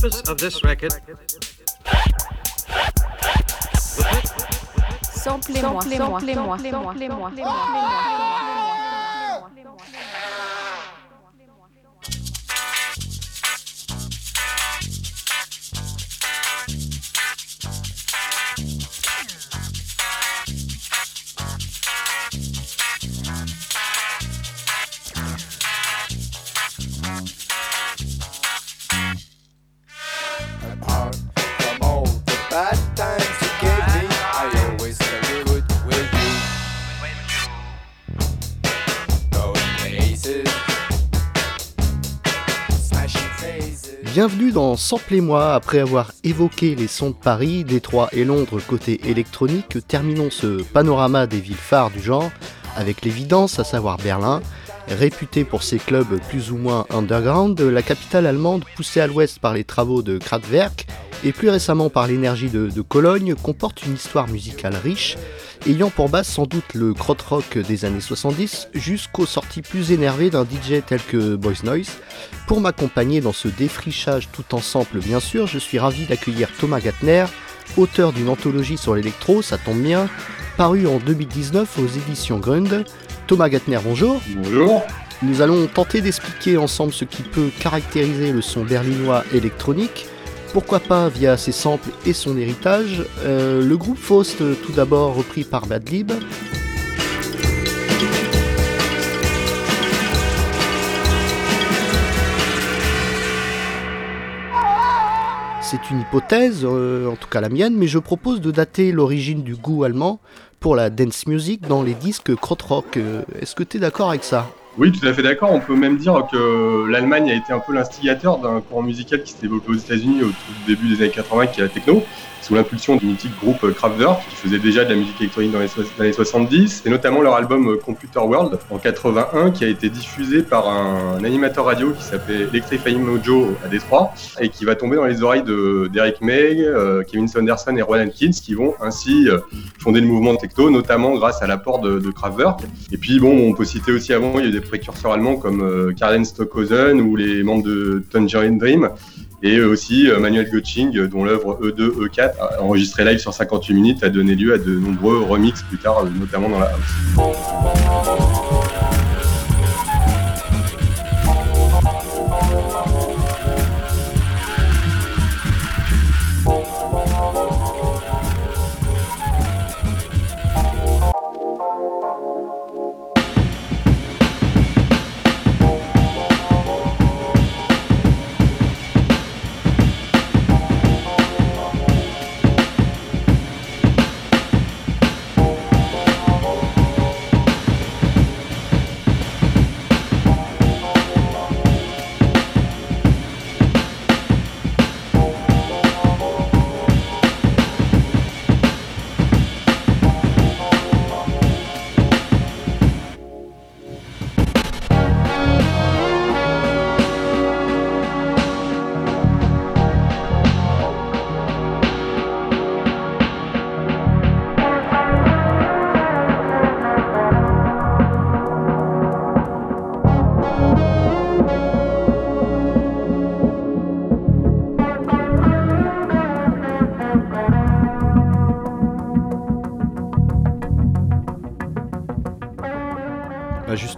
purpose of this record. Samplez-moi, samplez-moi, samplez-moi, samplez-moi. Bienvenue dans Samplez-moi. Après avoir évoqué les sons de Paris, Détroit et Londres côté électronique, terminons ce panorama des villes phares du genre avec l'évidence, à savoir Berlin. Réputée pour ses clubs plus ou moins underground, la capitale allemande, poussée à l'ouest par les travaux de Kraftwerk et plus récemment par l'énergie de, Cologne, comporte une histoire musicale riche ayant pour base sans doute le krautrock des années 70 jusqu'aux sorties plus énervées d'un DJ tel que Boys Noise. Pour m'accompagner dans ce défrichage tout ensemble bien sûr, je suis ravi d'accueillir Thomas Gatner, auteur d'une anthologie sur l'électro, ça tombe bien, paru en 2019 aux éditions Grund. Thomas Gatner, bonjour. Bonjour. Nous allons tenter d'expliquer ensemble ce qui peut caractériser le son berlinois électronique, pourquoi pas via ses samples et son héritage. Euh, le groupe Faust, tout d'abord repris par Badlib. C'est une hypothèse, euh, en tout cas la mienne, mais je propose de dater l'origine du goût allemand pour la dance music dans les disques krautrock. Euh, est-ce que tu d'accord avec ça? Oui, tout à fait d'accord. On peut même dire que l'Allemagne a été un peu l'instigateur d'un courant musical qui s'est développé aux États-Unis au tout début des années 80, qui est la techno sous l'impulsion du mythique groupe Kraftwerk, qui faisait déjà de la musique électronique dans les années 70, et notamment leur album Computer World en 81, qui a été diffusé par un animateur radio qui s'appelait Electrifying Mojo à Détroit, et qui va tomber dans les oreilles d'Eric May, euh, Kevin Sanderson et Rowan Atkins, qui vont ainsi euh, fonder le mouvement techno, notamment grâce à l'apport de, de, Kraftwerk. Et puis bon, on peut citer aussi avant, il y a des allemands comme euh, Karlen Stockhausen ou les membres de Tangerine Dream, et aussi euh, Manuel Götzing, euh, dont l'œuvre E2, E4, enregistrée live sur 58 minutes, a donné lieu à de nombreux remixes plus tard, euh, notamment dans la house.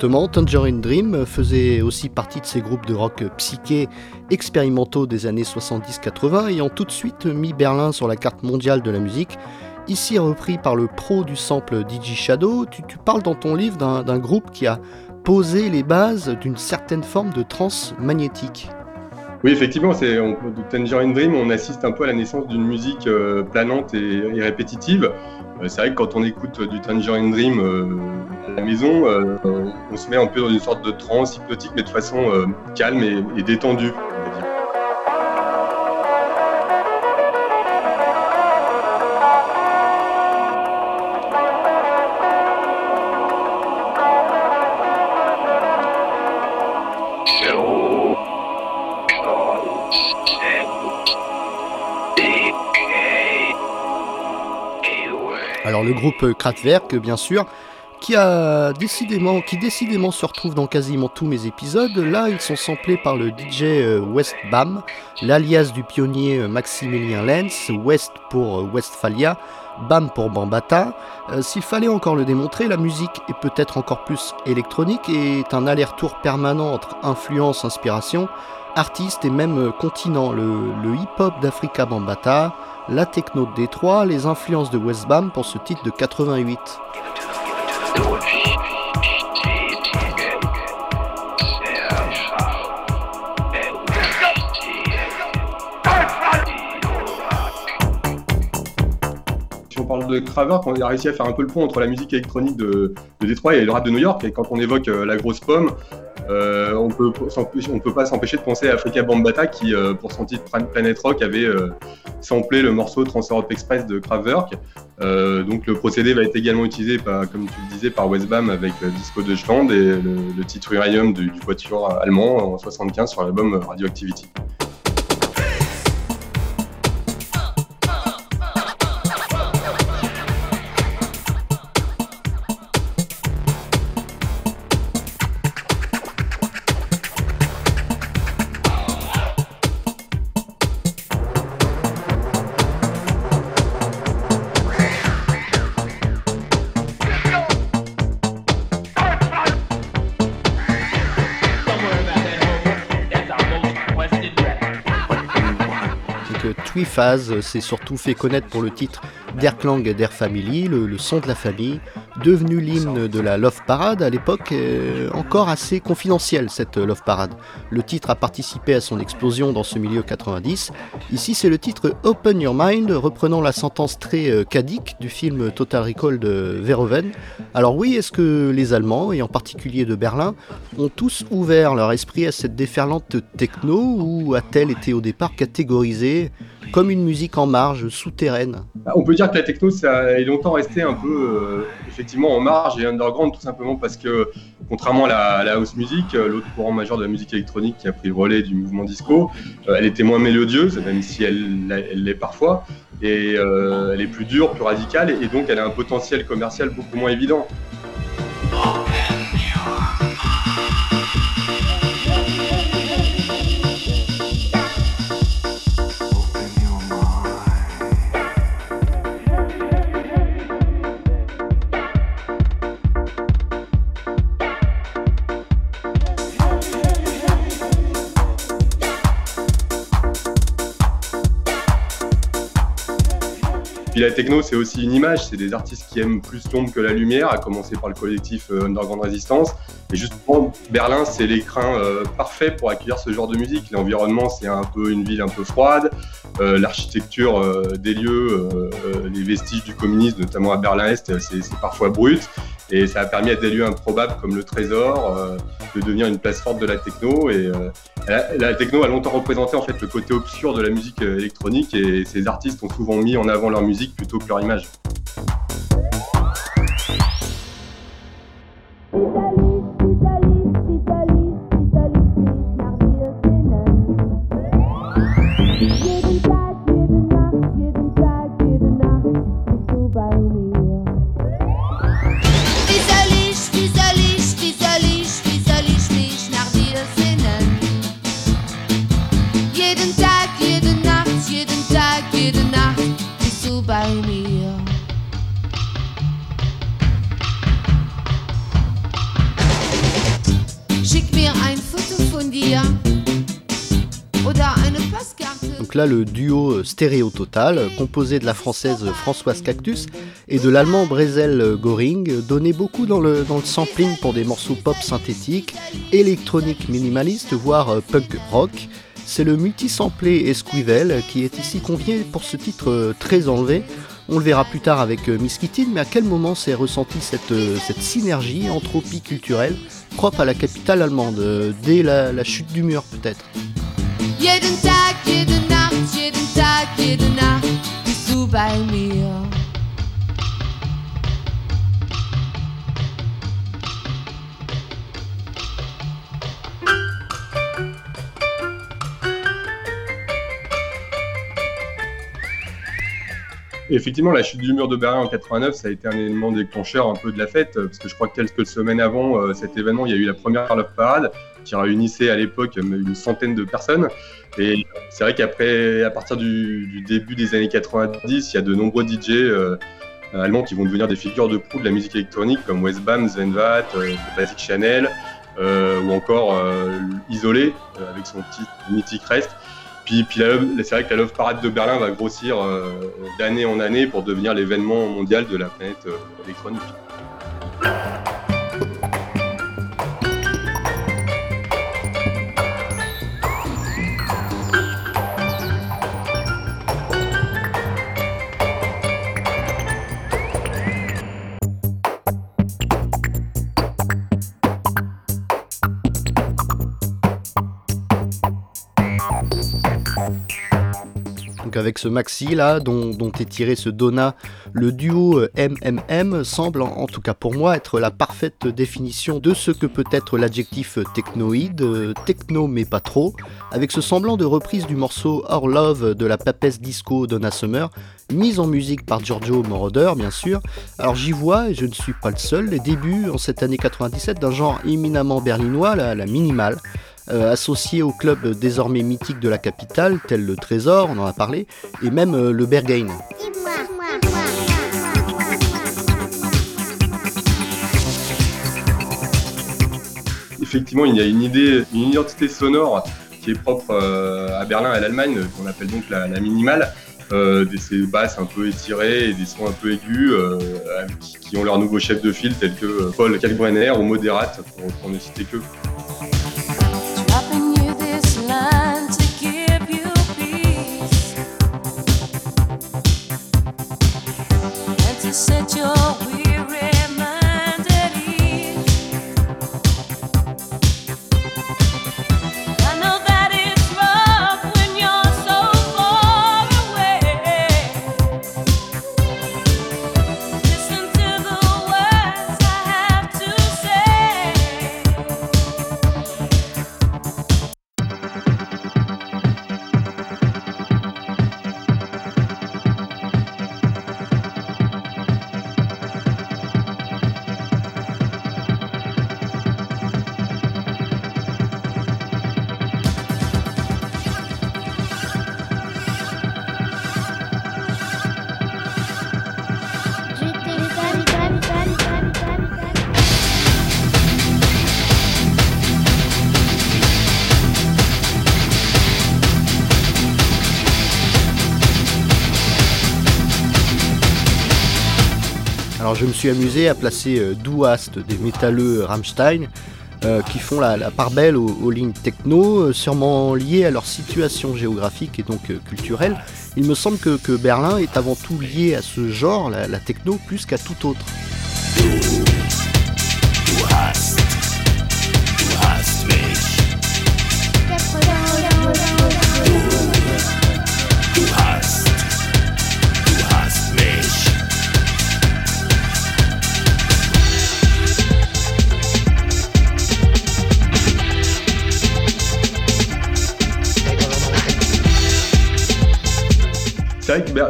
Justement, Tangerine Dream faisait aussi partie de ces groupes de rock psyché expérimentaux des années 70-80, ayant tout de suite mis Berlin sur la carte mondiale de la musique. Ici repris par le pro du sample DJ Shadow, tu, parles dans ton livre d'un groupe qui a posé les bases d'une certaine forme de trance magnétique. Oui, effectivement, c'est on, Tangerine Dream, on assiste un peu à la naissance d'une musique euh, planante et, répétitive. Euh, c'est vrai que quand on écoute du Tangerine Dream euh, à la maison, euh, on se met un peu dans une sorte de transe hypnotique, mais de façon euh, calme et, détendue. Le groupe Kraftwerk, bien sûr, qui décidément, se retrouve dans quasiment tous mes épisodes. Là, ils sont samplés par le DJ euh, West Bam, l'alias du pionnier euh, Maximilien Lenz, West pour euh, Westphalia, Bam pour Bambata. S'il fallait encore le démontrer, la musique est peut-être encore plus électronique et est un aller-retour permanent entre influence, inspiration, artiste et même continent. Le, le hip-hop d'Africa Bambata, la techno de Détroit, les influences de West Bam pour ce titre de 88. Si on parle de Kraver, on a réussi à faire un peu le pont entre la musique électronique de, de Détroit et le rap de New York. Et quand on évoque euh, la grosse pomme, euh, on peut on peut pas s'empêcher de penser à Africa Bambata qui, euh, pour son titre Planet Rock, avait euh, samplé le morceau Trans-Europe Express de Kraftwerk. donc le procédé va être également utilisé, par, comme tu le disais, par Westbam avec Disco Deutschland et le, le titre Uranium du, du voiture allemand en 75 sur l'album Radioactivity. Phase s'est surtout fait connaître pour le titre d'Erklang d'Air Family, le, son de la famille, devenu l'hymne de la Love Parade à l'époque, euh, encore assez confidentielle cette Love Parade. Le titre a participé à son explosion dans ce milieu 90. Ici c'est le titre Open Your Mind, reprenant la sentence très euh, cadique du film Total Recall de Verhoeven. Alors oui, est-ce que les Allemands, et en particulier de Berlin, ont tous ouvert leur esprit à cette déferlante techno ou a-t-elle été au départ catégorisée comme une musique en marge, souterraine? On peut dire que la techno, ça est longtemps resté un peu euh, effectivement en marge et underground, tout simplement parce que, contrairement à la, house music, euh, l'autre courant majeur de la musique électronique qui a pris le relais du mouvement disco, euh, elle était moins mélodieuse, même si elle l'est parfois, et elle est plus dure, plus radicale, et donc elle a un potentiel commercial beaucoup moins évident. La techno, c'est aussi une image, c'est des artistes qui aiment plus l'ombre que la lumière, à commencer par le collectif euh, Underground Resistance. Et justement, Berlin, c'est l'écrin euh, parfait pour accueillir ce genre de musique. L'environnement, c'est un peu une ville un peu froide. Euh, l'architecture des lieux, les vestiges du communisme, notamment à Berlin-Est, c'est parfois brut. Et ça a permis à des lieux improbables comme le Trésor de devenir une place forte de la techno. Et la, techno a longtemps représenté en fait le côté obscur de la musique électronique et ces artistes ont souvent mis en avant leur musique plutôt que leur image. Le duo Stéréo Total, composé de la française Françoise Cactus et de l'allemand Brezel Goring, donnait beaucoup dans le, dans le sampling pour des morceaux pop synthétiques, électroniques minimalistes, voire punk rock. C'est le multi-samplé Esquivel qui est ici convié pour ce titre très enlevé. On le verra plus tard avec Miss mais à quel moment s'est ressentie cette, cette synergie entropie culturelle propre à la capitale allemande Dès la, chute du mur peut-être? Effectivement, la chute du mur de Berlin en 89, ça a été un élément déclencheur un peu de la fête, parce que je crois que quelques semaines avant euh, cet événement, il y a eu la première Love Parade qui réunissait à l'époque une centaine de personnes. Et c'est vrai qu'après, à partir du, début des années 90, il y a de nombreux DJ euh, allemands qui vont devenir des figures de proue de la musique électronique, comme Westbam, Zenvat, euh, Basic Chanel, ou encore Isolé, avec son petit mythique Rest. Puis, puis c'est vrai que la Love Parade de Berlin va grossir euh, d'année en année pour devenir l'événement mondial de la planète euh, électronique. Avec ce maxi là dont, est tiré ce Donna, le duo MMM semble en, tout cas pour moi être la parfaite définition de ce que peut être l'adjectif technoïde, euh, techno mais pas trop, avec ce semblant de reprise du morceau Our Love de la papesse disco Donna Summer, mise en musique par Giorgio Moroder bien sûr. Alors j'y vois, et je ne suis pas le seul, les débuts en cette année 97 d'un genre éminemment berlinois, la, la minimale. Euh, associé au club désormais mythique de la capitale, tel le Trésor, on en a parlé, et même euh, le Berghain. Effectivement, il y a une idée, une identité sonore qui est propre euh, à Berlin et à l'Allemagne, qu'on appelle donc la, minimale. des basses un peu étirées et des sons un peu aigus qui, ont leur nouveau chef de file tels que Paul Kalkbrenner ou Moderat pour, pour ne citer que. Suis amusé à placer euh, Douast des métalleux Rammstein euh, qui font la, part belle aux, lignes techno, euh, sûrement liées à leur situation géographique et donc culturelle. Il me semble que, Berlin est avant tout lié à ce genre, la techno, plus qu'à tout autre.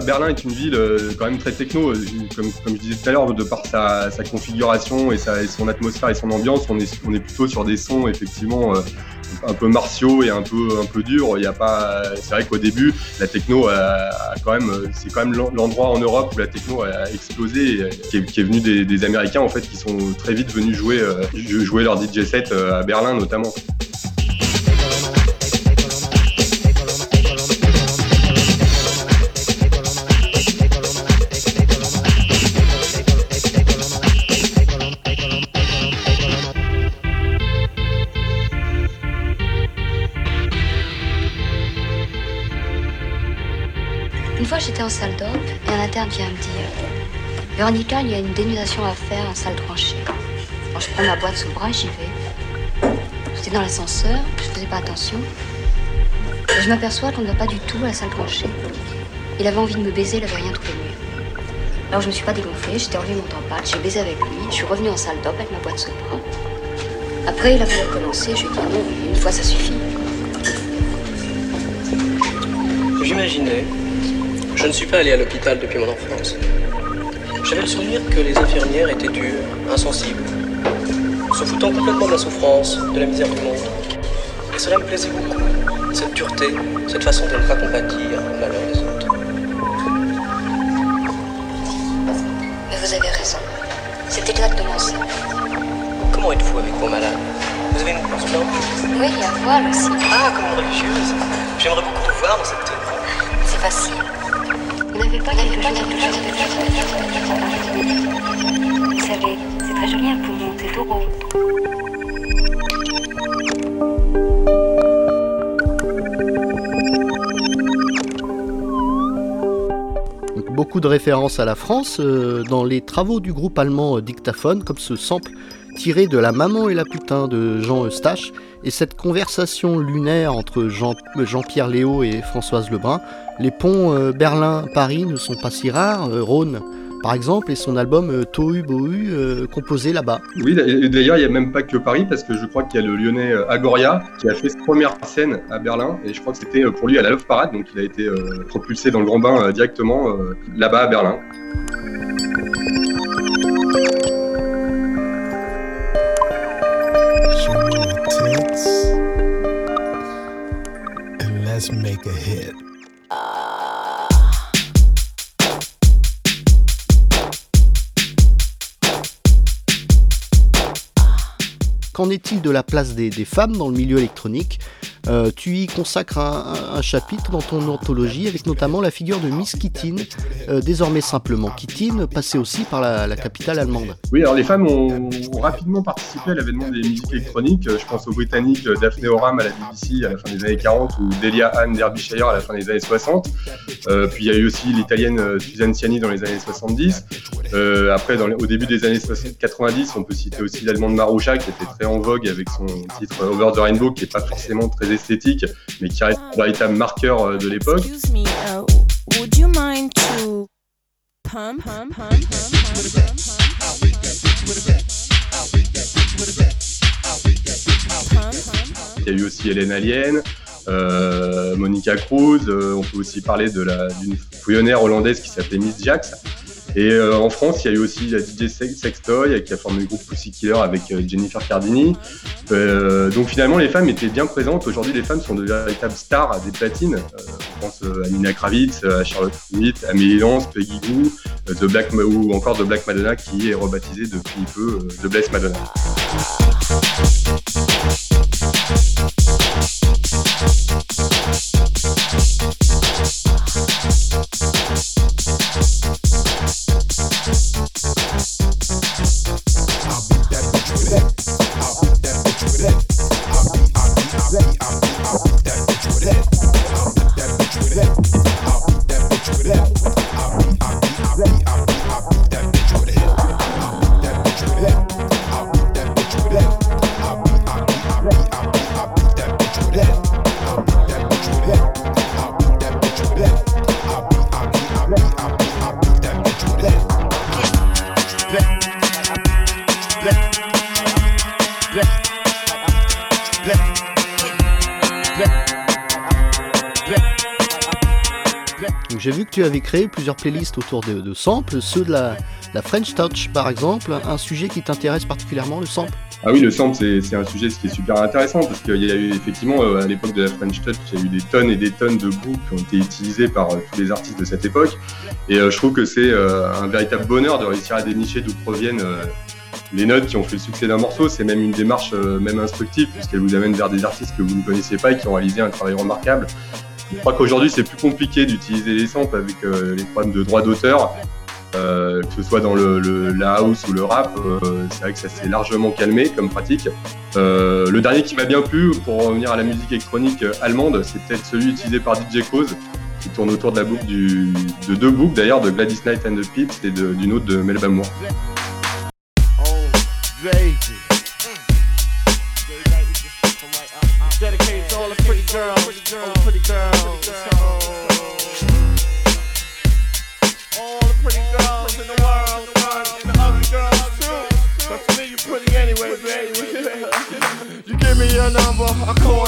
Berlin est une ville euh, quand même très techno, euh, comme, je disais tout à l'heure, de par sa, configuration et, son atmosphère et son ambiance, on est, plutôt sur des sons effectivement euh, un peu martiaux et un peu, un peu durs. Il a pas, c'est vrai qu'au début, la techno a, quand même, c'est quand même l'endroit en Europe où la techno a explosé, qui est, qui est venu des, Américains en fait, qui sont très vite venus jouer, jouer leur DJ set à Berlin notamment. Vient me dire Véronica, il y a une dénudation à faire en salle tranchée. Je prends ma boîte sous le bras j'y vais. J'étais dans l'ascenseur, je faisais pas attention. Et je m'aperçois qu'on ne va pas du tout à la salle tranchée. Il avait envie de me baiser, il avait rien trouvé mieux. Alors je me suis pas dégonflée, j'étais enlevé mon tempade, j'ai baisé avec lui, je suis revenue en salle d'op avec ma boîte sous le bras. Après, il a voulu recommencer, je lui ai dit non, une fois ça suffit. J'imaginais Je ne suis pas allé à l'hôpital depuis mon enfance. J'avais le souvenir que les infirmières étaient dures, insensibles, se foutant complètement de la souffrance, de la misère du monde. Et cela me plaisait beaucoup, cette dureté, cette façon de ne pas compatir au malheur des autres. Mais vous avez raison. C'est exactement ça. Comment êtes-vous avec vos malades? Vous avez une blanche? Oui, la voile aussi. Ah, comme une religieuse J'aimerais beaucoup vous voir dans cette tenue. C'est facile. Vous n'avez pas quelque chose Vous savez, c'est très joli un poumon, c'est tout rond. Beaucoup de références à la France euh, dans les travaux du groupe allemand euh, Dictaphone, comme ce sample tiré de La Maman et la Putain de Jean Eustache, et cette conversation lunaire entre Jean- euh, Jean-Pierre Léo et Françoise Lebrun. Les ponts euh, Berlin-Paris ne sont pas si rares, euh, Rhône par exemple, et son album Tohu Bohu, composé là-bas. Oui, d'ailleurs, il n'y a même pas que Paris, parce que je crois qu'il y a le lyonnais Agoria qui a fait sa première scène à Berlin, et je crois que c'était pour lui à la Love Parade, donc il a été propulsé dans le grand bain directement là-bas à Berlin. Qu'en est-il de la place des femmes dans le milieu électronique? Euh, Tu y consacres un, chapitre dans ton anthologie avec notamment la figure de Miss Kittin, euh, désormais simplement Kittin, passée aussi par la, capitale allemande. Oui, alors les femmes ont, rapidement participé à l'avènement des musiques électroniques. Euh, Je pense aux Britanniques Daphne Oram à la BBC à la fin des années 40 ou Delia Anne Derbyshire à la fin des années 60. Euh, puis il y a eu aussi l'italienne Suzanne Ciani dans les années 70. Euh, après, au début des années 60 90, on peut citer aussi l'allemande Maroucha qui était très en vogue avec son titre Over the Rainbow qui n'est pas forcément très esthétique mais qui reste un véritable marqueur euh, de l'époque. Il y a eu aussi Hélène Alien, euh, Monica Cruz. euh, on peut aussi parler de la- d'une fouillonnaire hollandaise qui s'appelait Miss Jax. Et euh, en France, il y a eu aussi la DJ Sex- Sextoy qui a formé le groupe Pussy Killer avec euh, Jennifer Cardini. Euh, donc finalement, les femmes étaient bien présentes. Aujourd'hui, les femmes sont de véritables stars des platines. On pense à Nina Kravitz, à Charlotte Smith, à Millie Lance, Peggy Black ou encore The Black Madonna qui est rebaptisée depuis peu The Blessed Madonna. Que tu avais créé plusieurs playlists autour de, samples, ceux de la, French Touch par exemple, un sujet qui t'intéresse particulièrement, le sample? Ah oui, le sample, c'est un sujet qui est super intéressant parce qu'il y a eu effectivement, euh, à l'époque de la French Touch, il y a eu des tonnes et des tonnes de bouts qui ont été utilisés par euh, tous les artistes de cette époque. Et euh, je trouve que c'est un véritable bonheur de réussir à dénicher d'où proviennent les notes qui ont fait le succès d'un morceau. C'est même une démarche même instructive puisqu'elle vous amène vers des artistes que vous ne connaissez pas et qui ont réalisé un travail remarquable. Je crois qu'aujourd'hui, c'est plus compliqué d'utiliser les samples avec euh, les problèmes de droit d'auteur. Euh, que ce soit dans le, la house ou le rap, euh, c'est vrai que ça s'est largement calmé comme pratique. Le dernier qui m'a bien plu, pour revenir à la musique électronique allemande, c'est peut-être celui utilisé par DJ Cause, qui tourne autour de la boucle du, de deux boucles d'ailleurs, de Gladys Knight and the Pips et d'une autre de Melba Moore.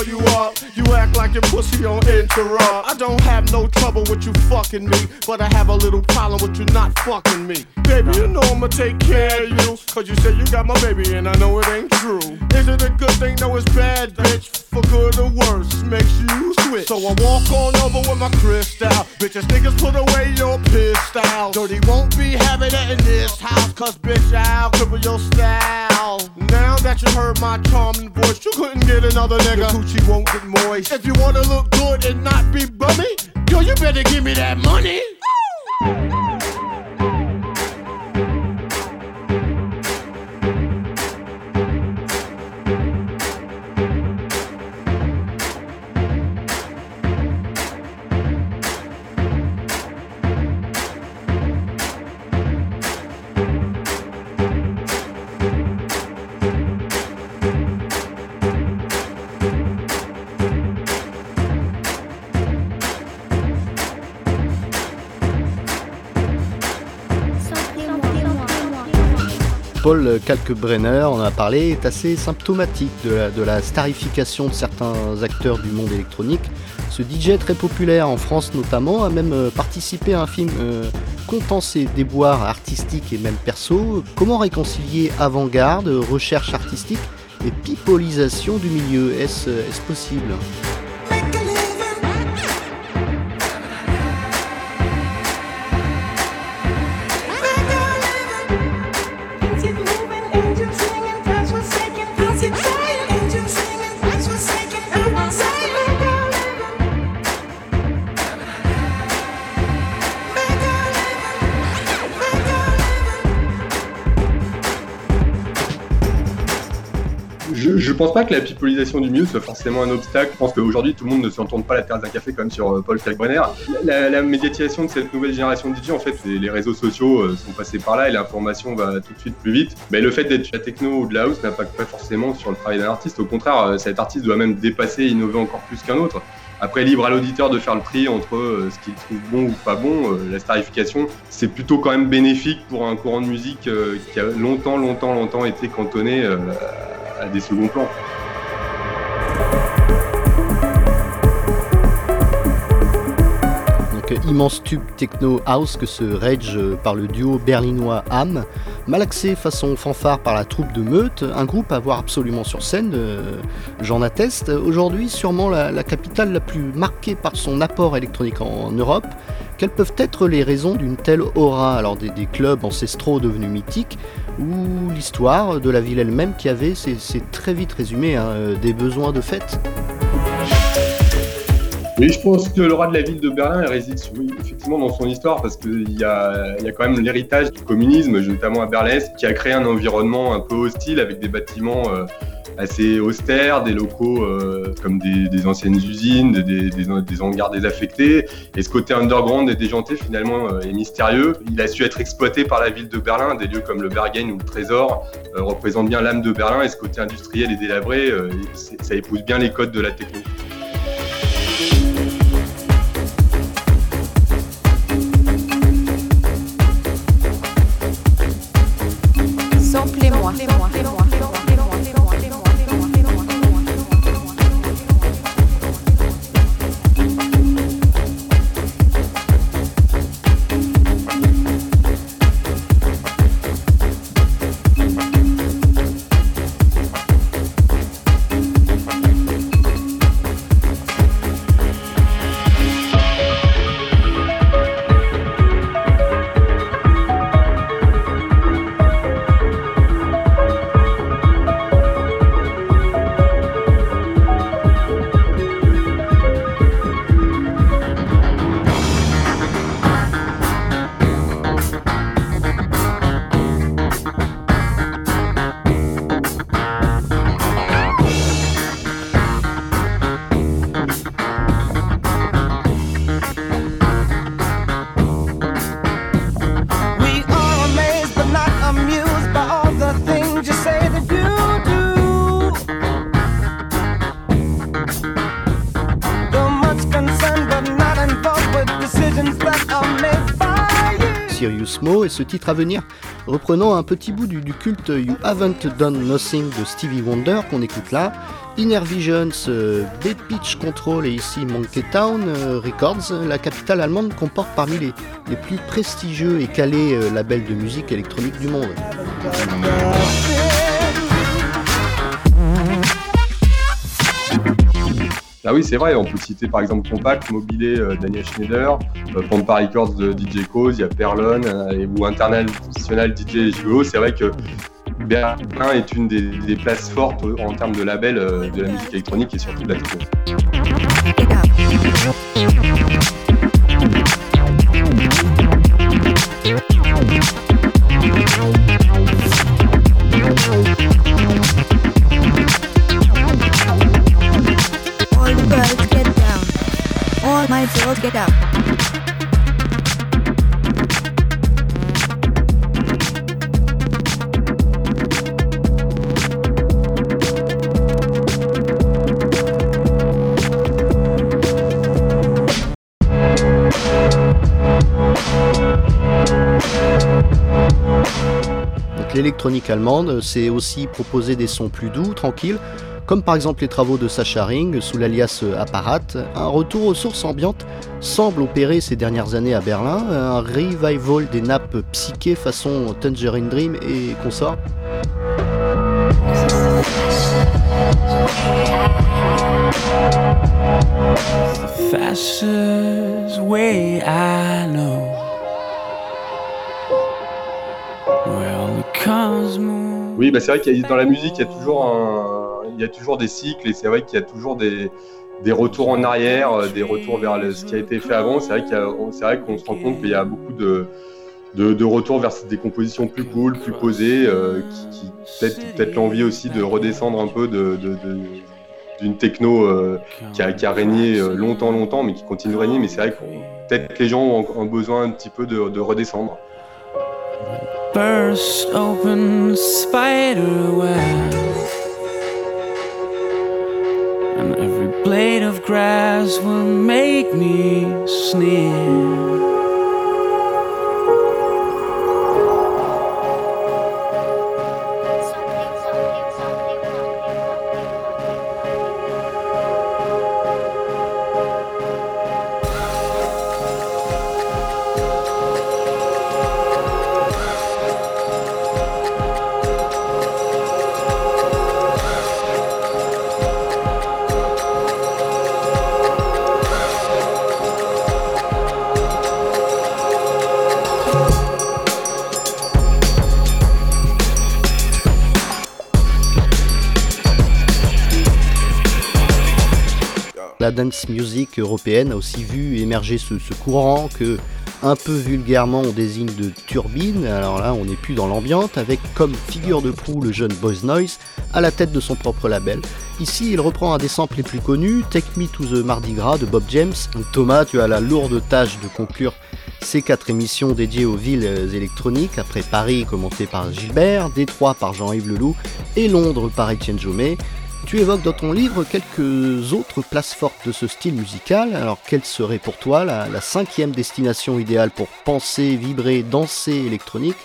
Call you up. You act like your pussy on interrupt. I don't have no trouble with you fucking me, but I have a little problem with you not fucking me. Baby, you know I'ma take care of you. Cause you said you got my baby, and I know it ain't true. Is it a good thing? No, it's bad, bitch. For good or worse, makes you switch. So I walk on over with my crystal. Bitches, niggas, put away your pistol. Dirty won't be having it in this house, cause bitch, I'll cripple your style. Now that you heard my charming voice, you couldn't get another nigga. Your coochie won't get moist. If you wanna look good and not be bummy, yo, you better give me that money. Paul Kalkbrenner en a parlé, est assez symptomatique de la, starification de certains acteurs du monde électronique. Ce DJ très populaire en France notamment a même euh, participé à un film euh, comptant ses déboires artistiques et même perso. Comment réconcilier avant-garde, recherche artistique et pipolisation du milieu? Est-ce possible? Pense pas que la pipolisation du milieu soit forcément un obstacle. Je pense qu'aujourd'hui, tout le monde ne s'entend pas la terre d'un café comme sur euh, Paul Kalkbrenner. La, médiatisation de cette nouvelle génération de DJ, en fait, les, réseaux sociaux euh, sont passés par là et l'information va tout de suite plus vite. Mais le fait d'être la techno ou de la house n'impacte pas forcément sur le travail d'un artiste. Au contraire, euh, cet artiste doit même dépasser et innover encore plus qu'un autre. Après, libre à l'auditeur de faire le tri entre ce qu'il trouve bon ou pas bon. la starification, c'est plutôt quand même bénéfique pour un courant de musique qui a longtemps, longtemps, longtemps été cantonné à des seconds plans. Donc immense tube techno house que se rage par le duo berlinois Ham, malaxé façon fanfare par la troupe de Meute, un groupe à voir absolument sur scène, euh, j'en atteste. Aujourd'hui, sûrement la, capitale la plus marquée par son apport électronique en, Europe. Quelles peuvent être les raisons d'une telle aura? Alors des clubs ancestraux devenus mythiques, ou l'histoire de la ville elle-même qui avait, c'est très vite résumé, hein, euh, des besoins de fête. Oui, je pense que l'aura de la ville de Berlin réside effectivement dans son histoire parce qu'il y a, y a quand même l'héritage du communisme, notamment à Berlin, qui a créé un environnement un peu hostile avec des bâtiments euh, assez austères, des locaux euh, comme des, anciennes usines, des, hangars désaffectés. Et ce côté underground et déjanté finalement euh, est mystérieux. Il a su être exploité par la ville de Berlin. Des lieux comme le Berghain ou le Trésor euh, représentent bien l'âme de Berlin. Et ce côté industriel et délabré, ça épouse bien les codes de la techno. Et ce titre à venir reprenant un petit bout du, culte You Haven't Done Nothing de Stevie Wonder qu'on écoute là. Inner Visions, euh, Pitch Control et ici Monkey Town euh, Records, la capitale allemande comporte parmi les, les plus prestigieux et calés euh, labels de musique électronique du monde. Ah oui, c'est vrai, on peut citer par exemple Compact, Mobilé, euh, Daniel Schneider, euh, Pampa Records de DJ Cause, il y a Perlon, euh, ou International DJ Gigolo. C'est vrai que Berlin est une des, places fortes en termes de label de la musique électronique et surtout de la technologie. L'électronique allemande, c'est aussi proposer des sons plus doux, tranquilles, comme par exemple les travaux de Sacha Ring sous l'alias Apparat. Un retour aux sources ambiantes semble opérer ces dernières années à Berlin, un revival des nappes psychées façon Tangerine Dream et consorts. Oui, bah c'est vrai qu'il dans la musique, il y a toujours il y a toujours des cycles et c'est vrai qu'il y a toujours des, des retours en arrière, euh, des retours vers ce qui a été fait avant. C'est vrai qu'on se rend compte qu'il y a beaucoup de, de, retours vers des compositions plus cool, plus posées, euh, qui, peut-être peut l'envie aussi de redescendre un peu de, d'une techno euh, qui, a, qui, a, régné longtemps, longtemps, mais qui continue de régner. Mais c'est vrai que peut-être que les gens ont, besoin un petit peu de, redescendre. Burst open spider and every blade of grass will make me sneer. Dance music européenne a aussi vu émerger ce, courant que un peu vulgairement on désigne de turbine, alors là on n'est plus dans l'ambiance, avec comme figure de proue le jeune Boys Noise à la tête de son propre label. Ici il reprend un des samples les plus connus, Take Me to the Mardi Gras de Bob James. Thomas, tu as la lourde tâche de conclure ces quatre émissions dédiées aux villes électroniques, après Paris commenté par Gilbert, Détroit par Jean-Yves Leloup et Londres par Etienne Jomet. Tu évoques dans ton livre quelques autres places fortes de ce style musical. Alors, quelle serait pour toi la, cinquième destination idéale pour penser, vibrer, danser électronique?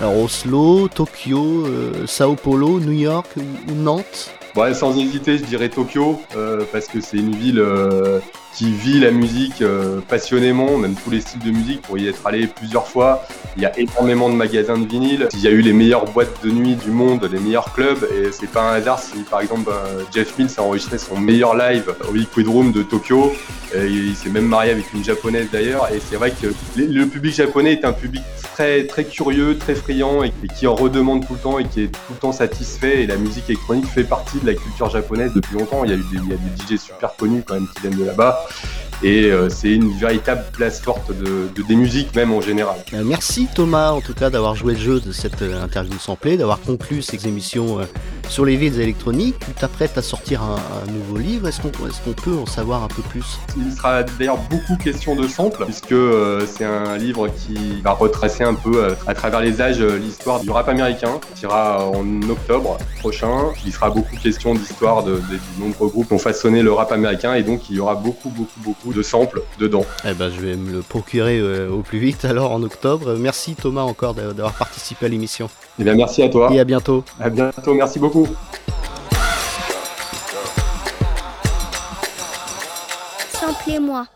Alors, Oslo, Tokyo, euh, Sao Paulo, New York ou, Nantes? Sans hésiter, je dirais Tokyo, euh, parce que c'est une ville euh, qui vit la musique euh, passionnément, même tous les styles de musique, pour y être allé plusieurs fois. Il y a énormément de magasins de vinyle. Il y a eu les meilleures boîtes de nuit du monde, les meilleurs clubs, et c'est pas un hasard si par exemple euh, Jeff Mills a enregistré son meilleur live au Liquid Room de Tokyo. Et il s'est même marié avec une japonaise d'ailleurs, et c'est vrai que le public japonais est un public très très curieux, très friand, et, qui en redemande tout le temps et qui est tout le temps satisfait. Et la musique électronique fait partie de la culture japonaise depuis longtemps. Il y a eu des, il y a des DJ super connus quand même qui viennent de là-bas. Et euh, c'est une véritable place forte de, des musiques même en général. Euh, merci Thomas en tout cas d'avoir joué le jeu de cette euh, interview samplée, d'avoir conclu ces émissions sur les villes électroniques. Tu t'apprêtes à sortir un, nouveau livre, est-ce qu'on est peut en savoir un peu plus? Il sera d'ailleurs beaucoup question de samples puisque c'est un livre qui va retracer un peu à travers les âges l'histoire du rap américain qui ira en octobre prochain. Il sera beaucoup question d'histoire de, de, nombreux groupes qui ont façonné le rap américain et donc il y aura beaucoup beaucoup beaucoup beaucoup de samples dedans. Eh ben, je vais me le procurer euh, au plus vite alors en octobre. Merci Thomas encore d'avoir participé à l'émission. Eh bien, merci à toi. Et à bientôt. À bientôt, merci beaucoup. Samplez-moi.